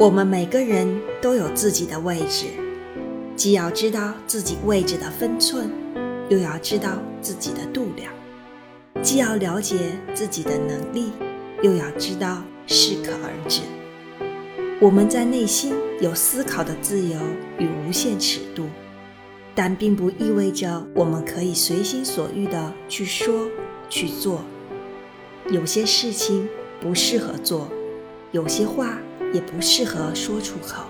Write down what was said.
我们每个人都有自己的位置，既要知道自己位置的分寸，又要知道自己的度量；既要了解自己的能力，又要知道适可而止。我们在内心有思考的自由与无限尺度，但并不意味着我们可以随心所欲地去说、去做。有些事情不适合做，有些话。也不适合说出口。